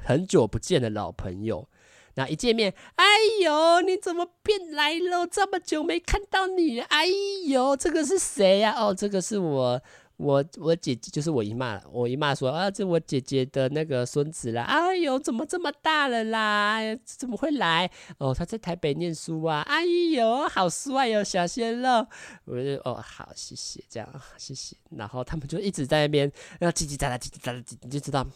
很久不见的老朋友，那一见面，哎呦，你怎么变来了？这么久没看到你，哎呦，这个是谁呀？哦，这个是我，我，我姐姐，就是我姨妈。我姨妈说啊，这我姐姐的那个孙子啦。哎呦，怎么这么大了啦？怎么会来？哦，他在台北念书啊。哎呦，好帅哦，小鲜肉。我就哦，好，谢谢，这样，谢谢。然后他们就一直在那边，然后叽叽喳喳，叽叽喳喳，你就知道。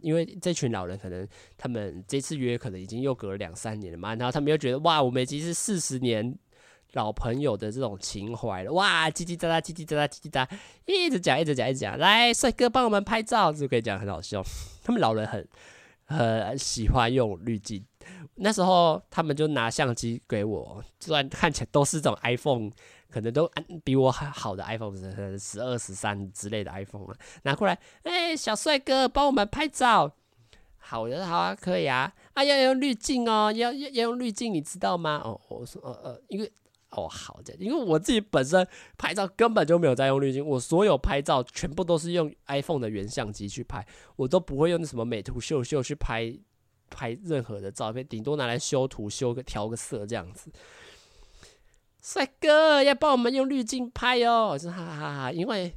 因为这群老人可能他们这次约可能已经又隔了两三年了嘛，然后他们又觉得哇，我们已经是四十年老朋友的这种情怀了，哇，叽叽喳喳，叽叽喳喳，叽叽喳，一直讲，一直讲，一直讲，来，帅哥帮我们拍照，就可以讲很好笑。他们老人很很喜欢用滤镜，那时候他们就拿相机给我，虽然看起来都是这种 iPhone。可能都比我还好的 iPhone 十二、十三之类的 iPhone 啊，拿过来，哎、小帅哥，帮我们拍照。好的，好啊，可以啊。啊，要用滤镜哦，要要要用滤镜，你知道吗？哦，我说，呃呃，因为，哦，好的，因为我自己本身拍照根本就没有在用滤镜，我所有拍照全部都是用 iPhone 的原相机去拍，我都不会用那什么美图秀秀去拍拍任何的照片，顶多拿来修图、修个调个色这样子。帅哥，要帮我们用滤镜拍哦！我说哈哈哈，因为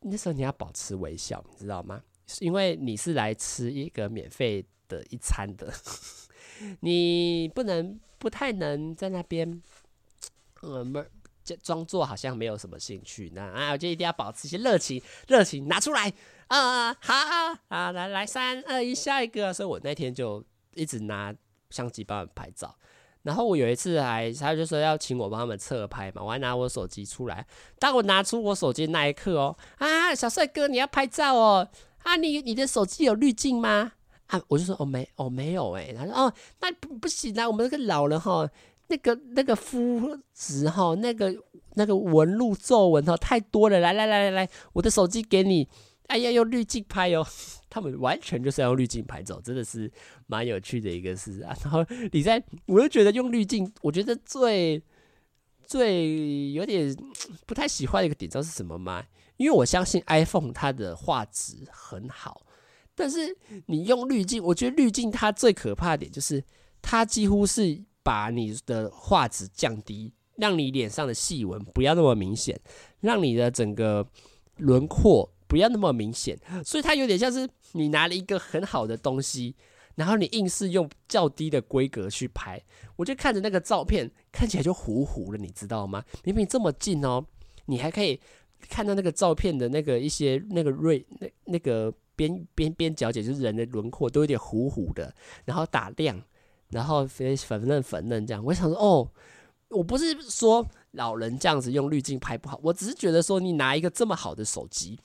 那时候你要保持微笑，你知道吗？因为你是来吃一个免费的一餐的，你不能不太能在那边，嗯，装作好像没有什么兴趣。那啊，我就一定要保持一些热情，热情拿出来啊！好啊，来来，三二一，下一个。所以我那天就一直拿相机帮他们拍照。然后我有一次还，他就说要请我帮他们侧拍嘛，我还拿我手机出来。当我拿出我手机那一刻哦，啊，小帅哥你要拍照哦，啊，你你的手机有滤镜吗？啊，我就说哦没哦没有诶。他说哦那不不行啊，我们那个老人哈，那个那个肤质哈，那个那个纹路皱纹哈太多了，来来来来来，我的手机给你。哎呀，用滤镜拍哦，他们完全就是要用滤镜拍照，真的是蛮有趣的一个事啊。然后你在，我就觉得用滤镜，我觉得最最有点不太喜欢的一个点，知道是什么吗？因为我相信 iPhone 它的画质很好，但是你用滤镜，我觉得滤镜它最可怕的点就是它几乎是把你的画质降低，让你脸上的细纹不要那么明显，让你的整个轮廓。不要那么明显，所以它有点像是你拿了一个很好的东西，然后你硬是用较低的规格去拍，我就看着那个照片看起来就糊糊了，你知道吗？明明这么近哦，你还可以看到那个照片的那个一些那个锐那那个边边边角角，就是人的轮廓都有点糊糊的，然后打亮，然后粉粉嫩粉嫩这样。我想说，哦，我不是说老人这样子用滤镜拍不好，我只是觉得说你拿一个这么好的手机。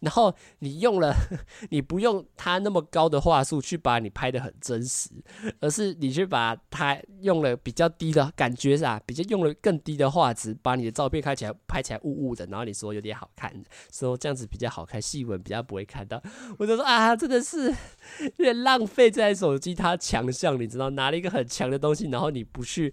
然后你用了，你不用他那么高的话术去把你拍得很真实，而是你去把它用了比较低的感觉是吧？比较用了更低的画质，把你的照片看起来拍起来雾雾的，然后你说有点好看，说这样子比较好看，细纹比较不会看到。我就说啊，真的是有点浪费这台手机它强项，你知道，拿了一个很强的东西，然后你不去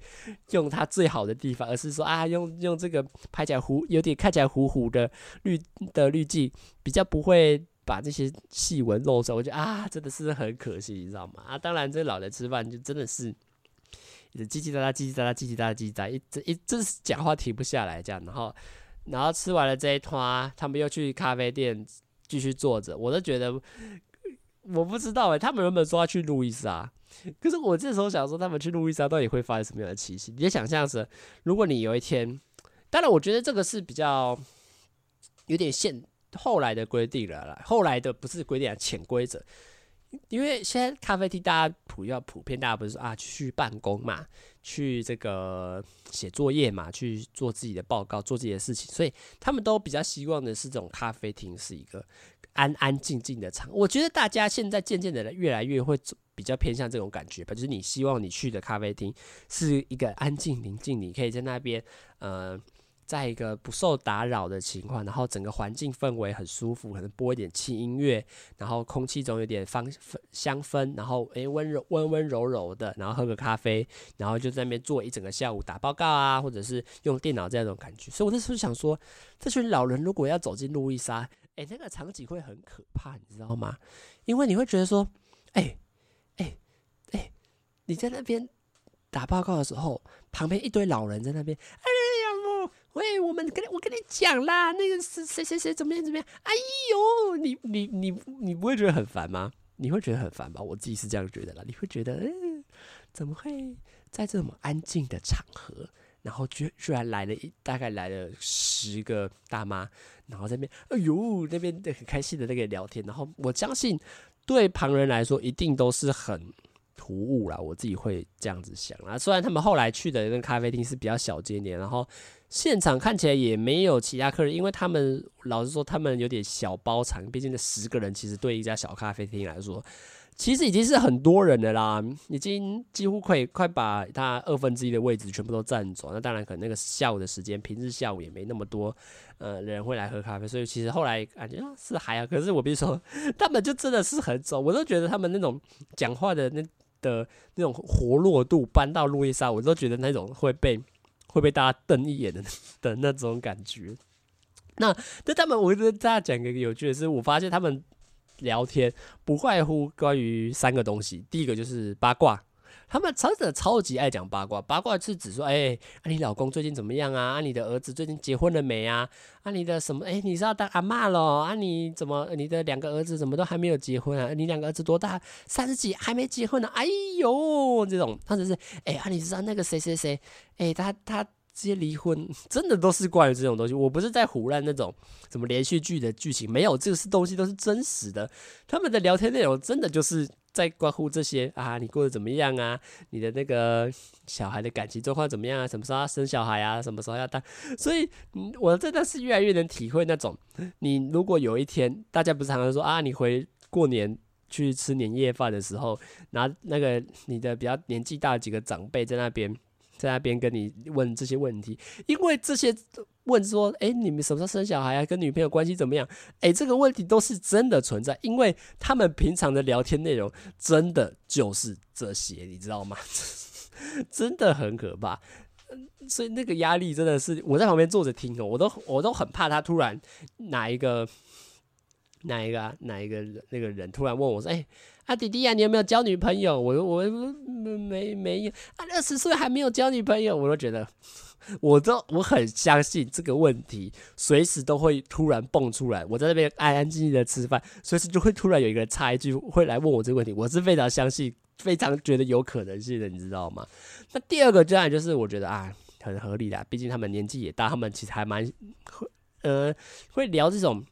用它最好的地方，而是说啊，用用这个拍起来糊，有点看起来糊糊的滤的滤镜。比较不会把这些细纹露出来，我觉得啊，真的是很可惜，你知道吗？啊，当然，这老人吃饭就真的是一直叽叽喳喳、叽叽喳喳、叽叽喳喳、叽叽喳，一直一直讲话停不下来，这样，然后然后吃完了这一摊，他们又去咖啡店继续坐着，我都觉得我不知道哎、他们原本说要去路易莎，可是我这时候想说，他们去路易莎到底会发生什么样的奇迹？你想象着，如果你有一天，当然，我觉得这个是比较有点现后来的规定了啦，后来的不是规定啊，潜规则。因为现在咖啡厅大家普要普遍，大家不是说啊去办公嘛，去这个写作业嘛，去做自己的报告，做自己的事情，所以他们都比较希望的是这种咖啡厅是一个安安静静的场。我觉得大家现在渐渐的越来越会比较偏向这种感觉吧，就是你希望你去的咖啡厅是一个安静宁静，你可以在那边呃。在一个不受打扰的情况，然后整个环境氛围很舒服，可能播一点轻音乐，然后空气中有点芳香氛，然后诶温柔温温柔柔的，然后喝个咖啡，然后就在那边坐一整个下午打报告啊，或者是用电脑这样一种感觉。所以我那时候想说，这群老人如果要走进路易莎，诶，那个场景会很可怕，你知道吗？因为你会觉得说，诶诶诶，你在那边打报告的时候，旁边一堆老人在那边，哎。喂，我们跟你我跟你讲啦，那个是谁谁谁怎么样怎么样？哎呦，你你你你不会觉得很烦吗？你会觉得很烦吧？我自己是这样觉得啦。你会觉得，嗯，怎么会在这么安静的场合，然后居居然来了一大概来了十个大妈，然后在那边，哎呦，那边很开心的那个聊天，然后我相信对旁人来说一定都是很。突兀啦，我自己会这样子想啊。虽然他们后来去的那个咖啡厅是比较小间点，然后现场看起来也没有其他客人，因为他们老实说，他们有点小包场。毕竟这十个人其实对一家小咖啡厅来说，其实已经是很多人了啦，已经几乎可以快把他二分之一的位置全部都占走。那当然，可能那个下午的时间，平日下午也没那么多呃人会来喝咖啡，所以其实后来感觉是还好。可是我比如说，他们就真的是很走，我都觉得他们那种讲话的那。的那种活络度搬到路易莎，我都觉得那种会被会被大家瞪一眼的的那种感觉。那那他们，我跟大家讲个有趣的是，我发现他们聊天不外乎关于三个东西，第一个就是八卦。他们真的超级爱讲八卦，八卦是指说，哎、啊，你老公最近怎么样啊？啊，你的儿子最近结婚了没啊？啊，你的什么？哎、你是要当阿妈咯？啊，你怎么？你的两个儿子怎么都还没有结婚啊？你两个儿子多大？三十几还没结婚呢？哎呦，这种，他只是，哎、啊，你知道那个谁谁谁？哎、他他直接离婚，真的都是关于这种东西。我不是在胡乱那种什么连续剧的剧情，没有，这个是东西都是真实的。他们的聊天内容真的就是。在关乎这些啊，你过得怎么样啊？你的那个小孩的感情状况怎么样啊？什么时候要生小孩啊？什么时候要当？所以，我真的是越来越能体会那种，你如果有一天，大家不是常常说啊，你回过年去吃年夜饭的时候，拿那个你的比较年纪大的几个长辈在那边。在那边跟你问这些问题，因为这些问说，哎，你们什么时候生小孩啊？跟女朋友关系怎么样？哎，这个问题都是真的存在，因为他们平常的聊天内容真的就是这些，你知道吗？真的很可怕，所以那个压力真的是我在旁边坐着听哦，我都我都很怕他突然哪一个哪一个啊，哪一个那个人突然问我说，哎。啊，弟弟呀、啊，你有没有交女朋友？我我没没有啊，二十岁还没有交女朋友，我都觉得，我都我很相信这个问题，随时都会突然蹦出来。我在那边安安静静的吃饭，随时就会突然有一个人插一句，会来问我这个问题。我是非常相信，非常觉得有可能性的，你知道吗？那第二个当然就是我觉得啊，很合理的，毕竟他们年纪也大，他们其实还蛮会呃会聊这种。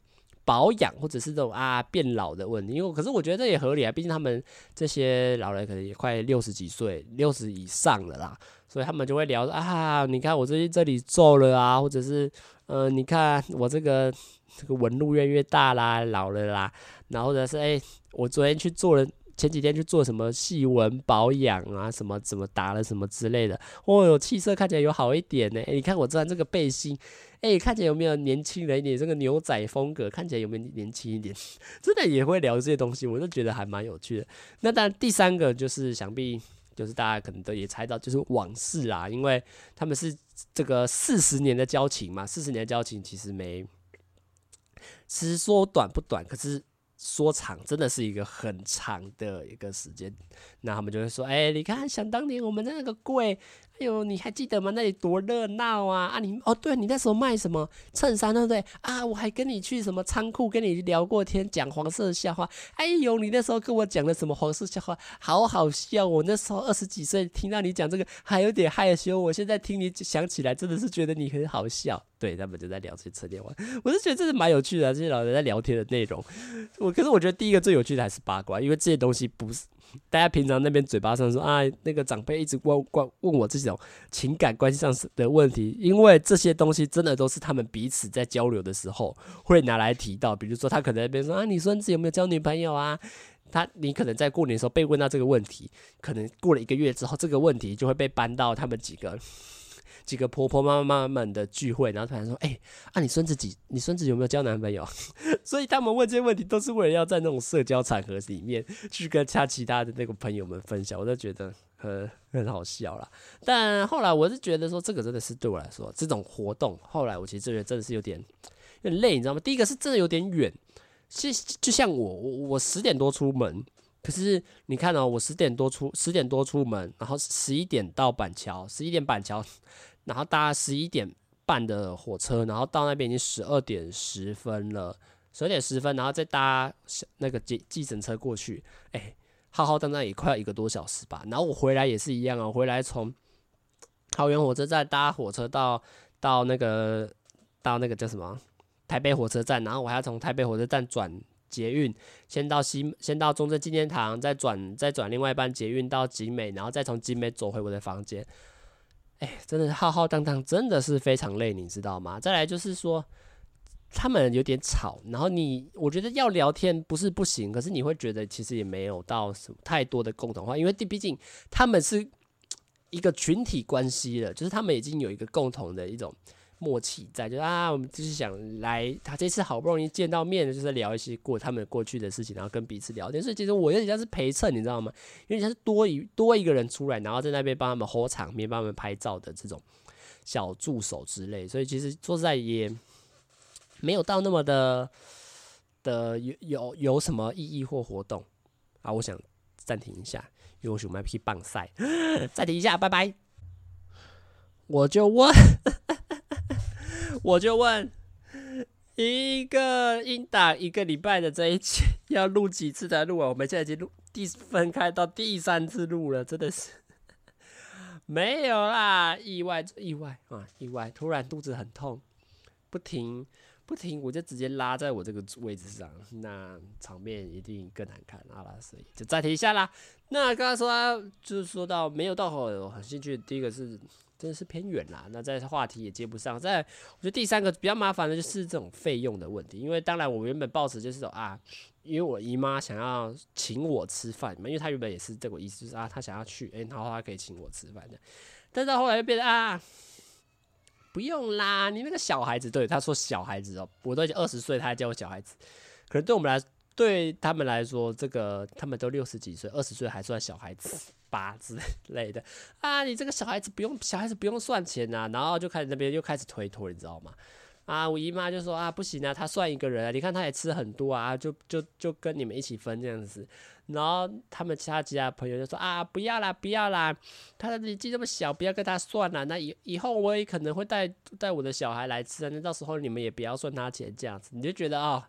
保养或者是这种啊变老的问题，因为可是我觉得这也合理啊，毕竟他们这些老人可能也快六十几岁，六十以上了啦，所以他们就会聊啊，你看我最近这里皱了啊，或者是呃，你看我这个这个纹路越来越大啦，老了啦，然后或者是哎、我昨天去做了。前几天去做什么细纹保养啊，什么怎么打了什么之类的，哦哟，气色看起来有好一点呢。哎，你看我穿这个背心，哎，看起来有没有年轻了一点？这个牛仔风格看起来有没有年轻一点？真的也会聊这些东西，我就觉得还蛮有趣的。那当然，第三个就是想必就是大家可能都也猜到，就是往事啦，因为他们是这个四十年的交情嘛，四十年的交情其实没，其实说短不短，可是。说长真的是一个很长的一个时间，那他们就会说：“哎、你看，想当年我们的那个柜，哎呦，你还记得吗？那里多热闹啊！啊你，哦，对，你那时候卖什么衬衫，对不对？啊，我还跟你去什么仓库跟你聊过天，讲黄色笑话。哎呦，你那时候跟我讲的什么黄色笑话，好好笑！我那时候二十几岁，听到你讲这个还有点害羞。我现在听你想起来，真的是觉得你很好笑。对，他们就在聊这些车电话，我是觉得这是蛮有趣的，这些老人在聊天的内容。我可是我觉得第一个最有趣的还是八卦，因为这些东西不是。大家平常那边嘴巴上说啊，那个长辈一直问问问我这种情感关系上的问题，因为这些东西真的都是他们彼此在交流的时候会拿来提到。比如说，他可能那边说啊，你孙子有没有交女朋友啊？他你可能在过年的时候被问到这个问题，可能过了一个月之后，这个问题就会被搬到他们几个。几个婆婆妈妈们的聚会，然后突然说：“哎、啊，你孙子几？你孙子有没有交男朋友？” 所以他们问这些问题，都是为了要在那种社交场合里面去跟他其他的那个朋友们分享。我就觉得很很好笑啦。但后来我是觉得说，这个真的是对我来说，这种活动，后来我其实觉得真的是有点有点累，你知道吗？第一个是真的有点远，是就像我，我我十点多出门。可是你看哦，我十点多出，十点多出门，然后十一点到板桥，十一点板桥，然后搭十一点半的火车，然后到那边已经十二点十分了，十二点十分，然后再搭那个计计程车过去，哎，浩浩荡荡也快要一个多小时吧。然后我回来也是一样哦，回来从桃园火车站搭火车到到那个到那个叫什么台北火车站，然后我还要从台北火车站转。捷运先到西，先到中正纪念堂，再转再转另外一班捷运到景美，然后再从景美走回我的房间。哎，真的浩浩荡荡，真的是非常累，你知道吗？再来就是说，他们有点吵，然后你我觉得要聊天不是不行，可是你会觉得其实也没有到什么太多的共同话，因为毕竟他们是一个群体关系的，就是他们已经有一个共同的一种。默契在，就啊，我们就是想来，他这次好不容易见到面，就是聊一些过他们过去的事情，然后跟彼此聊天。所以其实我有点像是陪衬，你知道吗？有点像是多一多一个人出来，然后在那边帮他们 hold 场面，帮他们拍照的这种小助手之类。所以其实说实在也没有到那么的的有有有什么意义或活动啊。我想暂停一下，因为我熊麦皮棒赛，暂停一下，拜拜。我就问。我就问，一个音档一个礼拜的这一期要录几次才录啊？我们现在已经录第分开到第三次录了，真的是没有啦，意外意外啊，意外！突然肚子很痛，不停不停，我就直接拉在我这个位置上，那场面一定更难看啊啦，所以就暂停一下啦。那刚刚说就是说到没有到很很兴趣，第一个是。真的是偏远啦，那在话题也接不上。再，我觉得第三个比较麻烦的就是这种费用的问题，因为当然我原本抱持就是说啊，因为我姨妈想要请我吃饭嘛，因为她原本也是这个意思，就是啊，她想要去，诶，然后她可以请我吃饭的。但是到后来又变得啊，不用啦，你那个小孩子，对，她说小孩子哦，我都已经二十岁，她还叫我小孩子，可能对我们来，对他们来说，这个他们都六十几岁，二十岁还算小孩子。八之类的啊，你这个小孩子不用，小孩子不用算钱呐、然后就开始那边又开始推脱，你知道吗？啊，我姨妈就说啊，不行啊，他算一个人啊，你看他也吃很多啊，就就就跟你们一起分这样子。然后他们其他其他朋友就说啊，不要啦，不要啦，他的年纪这么小，不要跟他算了。那以以后我也可能会带带我的小孩来吃啊，那到时候你们也不要算他钱这样子，你就觉得啊。哦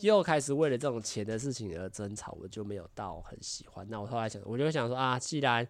又开始为了这种钱的事情而争吵，我就没有到很喜欢。那我后来想，我就想说啊，既然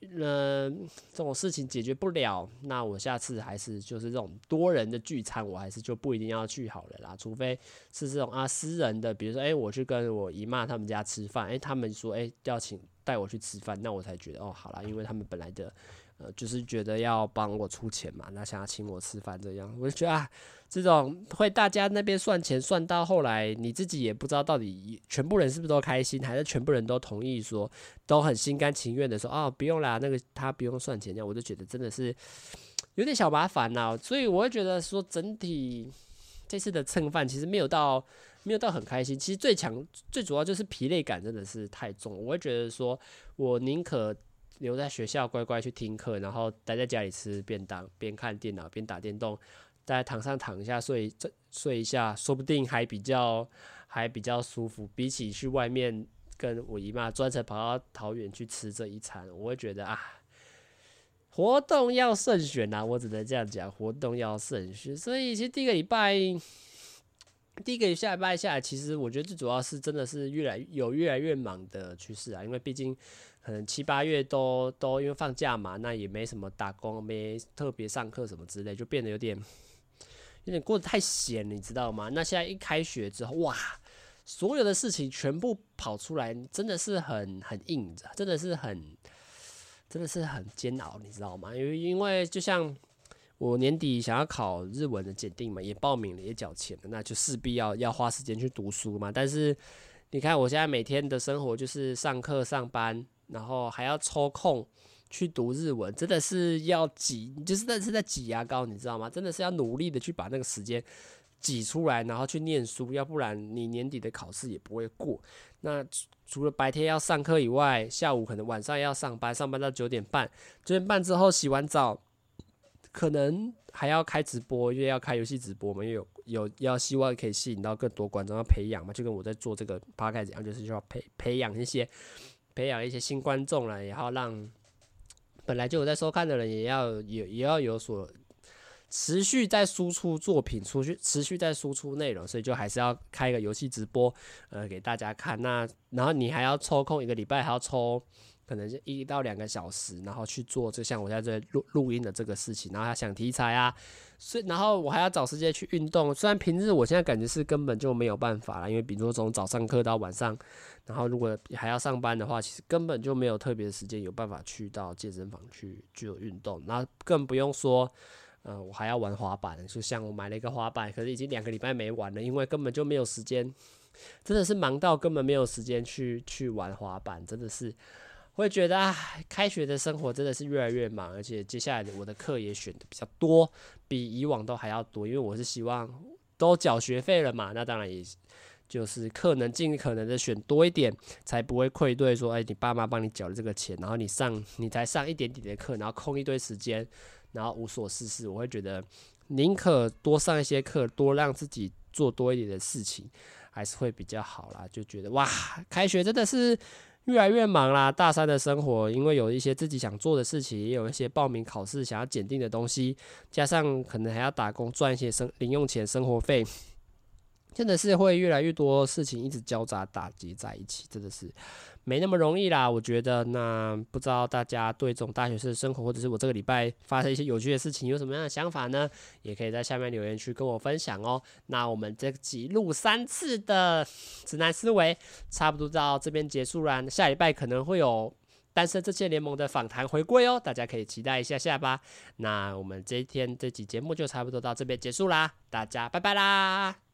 嗯、呃、这种事情解决不了，那我下次还是就是这种多人的聚餐，我还是就不一定要去好了啦。除非是这种啊私人的，比如说哎、我去跟我姨妈他们家吃饭，哎、他们说哎、要请带我去吃饭，那我才觉得哦好啦，因为他们本来的。呃，就是觉得要帮我出钱嘛，那想要请我吃饭这样，我就觉得啊，这种会大家那边算钱算到后来，你自己也不知道到底全部人是不是都开心，还是全部人都同意说，都很心甘情愿的说，哦，不用啦，那个他不用算钱。这样，我就觉得真的是有点小麻烦呐，所以我会觉得说，整体这次的蹭饭其实没有到没有到很开心，其实最强最主要就是疲累感真的是太重，我会觉得说我宁可。留在学校乖乖去听课，然后待在家里吃便当，边看电脑边打电动，在躺上躺一下睡这睡一下，说不定还比较还比较舒服。比起去外面跟我姨妈专程跑到桃园去吃这一餐，我会觉得啊，活动要慎选啊，我只能这样讲，活动要慎选。所以其实第一个礼拜。第一个礼拜下来，其实我觉得最主要是真的是越来有越来越忙的趋势啊，因为毕竟可能七八月都都因为放假嘛，那也没什么打工，没特别上课什么之类，就变得有点有点过得太闲，你知道吗？那现在一开学之后，哇，所有的事情全部跑出来，真的是很很硬，真的是很真的是很煎熬，你知道吗？因为因为就像。我年底想要考日文的检定嘛，也报名了，也缴钱了，那就势必要要花时间去读书嘛。但是你看我现在每天的生活就是上课、上班，然后还要抽空去读日文，真的是要挤，就是那是在挤牙膏，你知道吗？真的是要努力的去把那个时间挤出来，然后去念书，要不然你年底的考试也不会过。那除了白天要上课以外，下午可能晚上要上班，上班到九点半，九点半之后洗完澡。可能还要开直播，因为要开游戏直播嘛，因为有有要希望可以吸引到更多观众，要培养嘛，就跟我在做这个 p o d c a 一样，就是需要培培养一些培养一些新观众了，然后让本来就有在收看的人也要也也要有所持续在输出作品，出去持续在输出内容，所以就还是要开一个游戏直播，呃，给大家看。那然后你还要抽空一个礼拜还要抽。可能是一到两个小时，然后去做，就像我现在在录录音的这个事情，然后要想题材啊，所以然后我还要找时间去运动。虽然平日我现在感觉是根本就没有办法了，因为比如说从早上课到晚上，然后如果还要上班的话，其实根本就没有特别的时间有办法去到健身房去做运动。那更不用说，呃，我还要玩滑板，就像我买了一个滑板，可是已经两个礼拜没玩了，因为根本就没有时间，真的是忙到根本没有时间去去玩滑板，真的是。会觉得啊，开学的生活真的是越来越忙，而且接下来的我的课也选的比较多，比以往都还要多。因为我是希望都缴学费了嘛，那当然也就是课能尽可能的选多一点，才不会愧对说，哎，你爸妈帮你缴了这个钱，然后你上你才上一点点的课，然后空一堆时间，然后无所事事。我会觉得宁可多上一些课，多让自己做多一点的事情，还是会比较好啦。就觉得哇，开学真的是。越来越忙啦，大三的生活，因为有一些自己想做的事情，也有一些报名考试想要检定的东西，加上可能还要打工赚一些生零用钱、生活费。真的是会越来越多事情一直交杂打击在一起，真的是没那么容易啦。我觉得，那不知道大家对这种大学生的生活，或者是我这个礼拜发生一些有趣的事情，有什么样的想法呢？也可以在下面留言区跟我分享哦。那我们这集录三次的直男思维，差不多到这边结束啦。下礼拜可能会有单身这些联盟的访谈回归哦，大家可以期待一下下吧。那我们这一天这集节目就差不多到这边结束啦，大家拜拜啦。